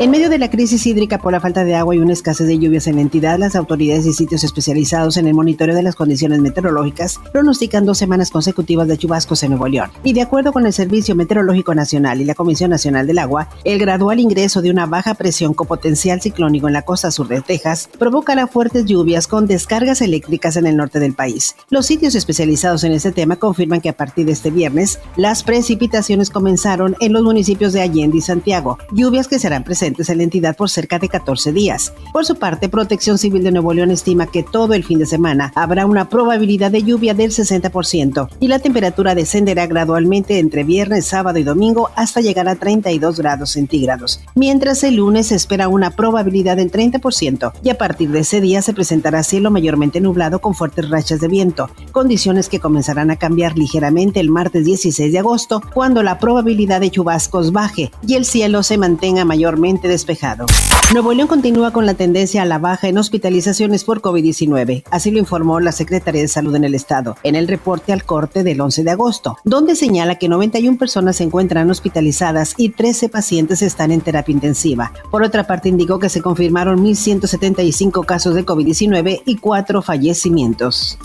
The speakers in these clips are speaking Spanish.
En medio de la crisis hídrica por la falta de agua y una escasez de lluvias en la entidad, las autoridades y sitios especializados en el monitoreo de las condiciones meteorológicas pronostican dos semanas consecutivas de chubascos en Nuevo León. Y de acuerdo con el Servicio Meteorológico Nacional y la Comisión Nacional del Agua, el gradual ingreso de una baja presión con potencial ciclónico en la costa sur de Texas provocará fuertes lluvias con descargas eléctricas en el norte del país. Los sitios especializados en este tema confirman que a partir de este viernes, las precipitaciones comenzaron en los municipios de Allende y Santiago, lluvias que serán presentes en la entidad por cerca de 14 días. Por su parte, Protección Civil de Nuevo León estima que todo el fin de semana habrá una probabilidad de lluvia del 60% y la temperatura descenderá gradualmente entre viernes, sábado y domingo hasta llegar a 32 grados centígrados, mientras el lunes se espera una probabilidad del 30% y a partir de ese día se presentará cielo mayormente nublado con fuertes rachas de viento, condiciones que comenzarán a cambiar ligeramente el martes 16 de agosto cuando la probabilidad de chubascos baje y el cielo se mantenga mayormente despejado. Nuevo León continúa con la tendencia a la baja en hospitalizaciones por COVID-19, así lo informó la Secretaría de Salud en el Estado en el reporte al corte del 11 de agosto, donde señala que 91 personas se encuentran hospitalizadas y 13 pacientes están en terapia intensiva. Por otra parte, indicó que se confirmaron 1.175 casos de COVID-19 y 4 fallecimientos.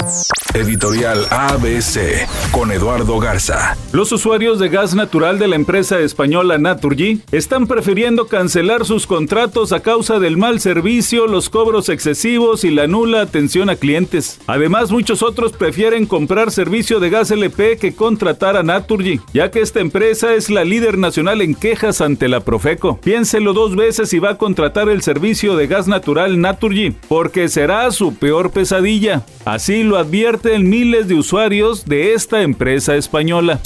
Editorial ABC con Eduardo Garza. Los usuarios de gas natural de la empresa española Naturgy están prefiriendo cancelar sus contratos a causa del mal servicio, los cobros excesivos y la nula atención a clientes. Además, muchos otros prefieren comprar servicio de gas LP que contratar a Naturgy, ya que esta empresa es la líder nacional en quejas ante la Profeco. Piénselo dos veces si va a contratar el servicio de gas natural Naturgy, porque será su peor pesadilla. Así lo advierten miles de usuarios de esta empresa española.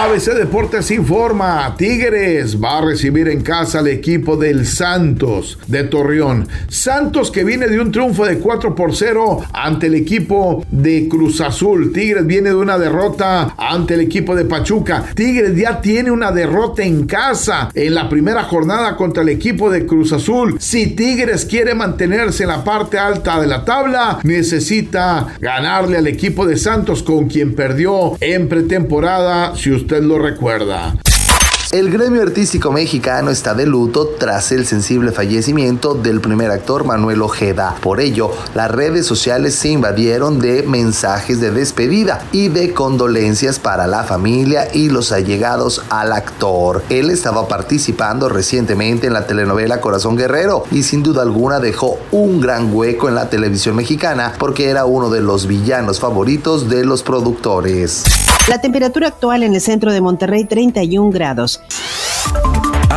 ABC Deportes informa, Tigres va a recibir en casa al equipo del Santos de Torreón. Santos que viene de un triunfo de 4 por 0 ante el equipo de Cruz Azul. Tigres viene de una derrota ante el equipo de Pachuca. Tigres ya tiene una derrota en casa en la primera jornada contra el equipo de Cruz Azul. Si Tigres quiere mantenerse en la parte alta de la tabla, necesita ganarle al equipo de Santos con quien perdió en pretemporada. Si usted usted lo recuerda. El gremio artístico mexicano está de luto tras el sensible fallecimiento del primer actor Manuel Ojeda. Por ello, las redes sociales se invadieron de mensajes de despedida y de condolencias para la familia y los allegados al actor. Él estaba participando recientemente en la telenovela Corazón Guerrero y sin duda alguna dejó un gran hueco en la televisión mexicana porque era uno de los villanos favoritos de los productores. La temperatura actual en el centro de Monterrey 31 grados.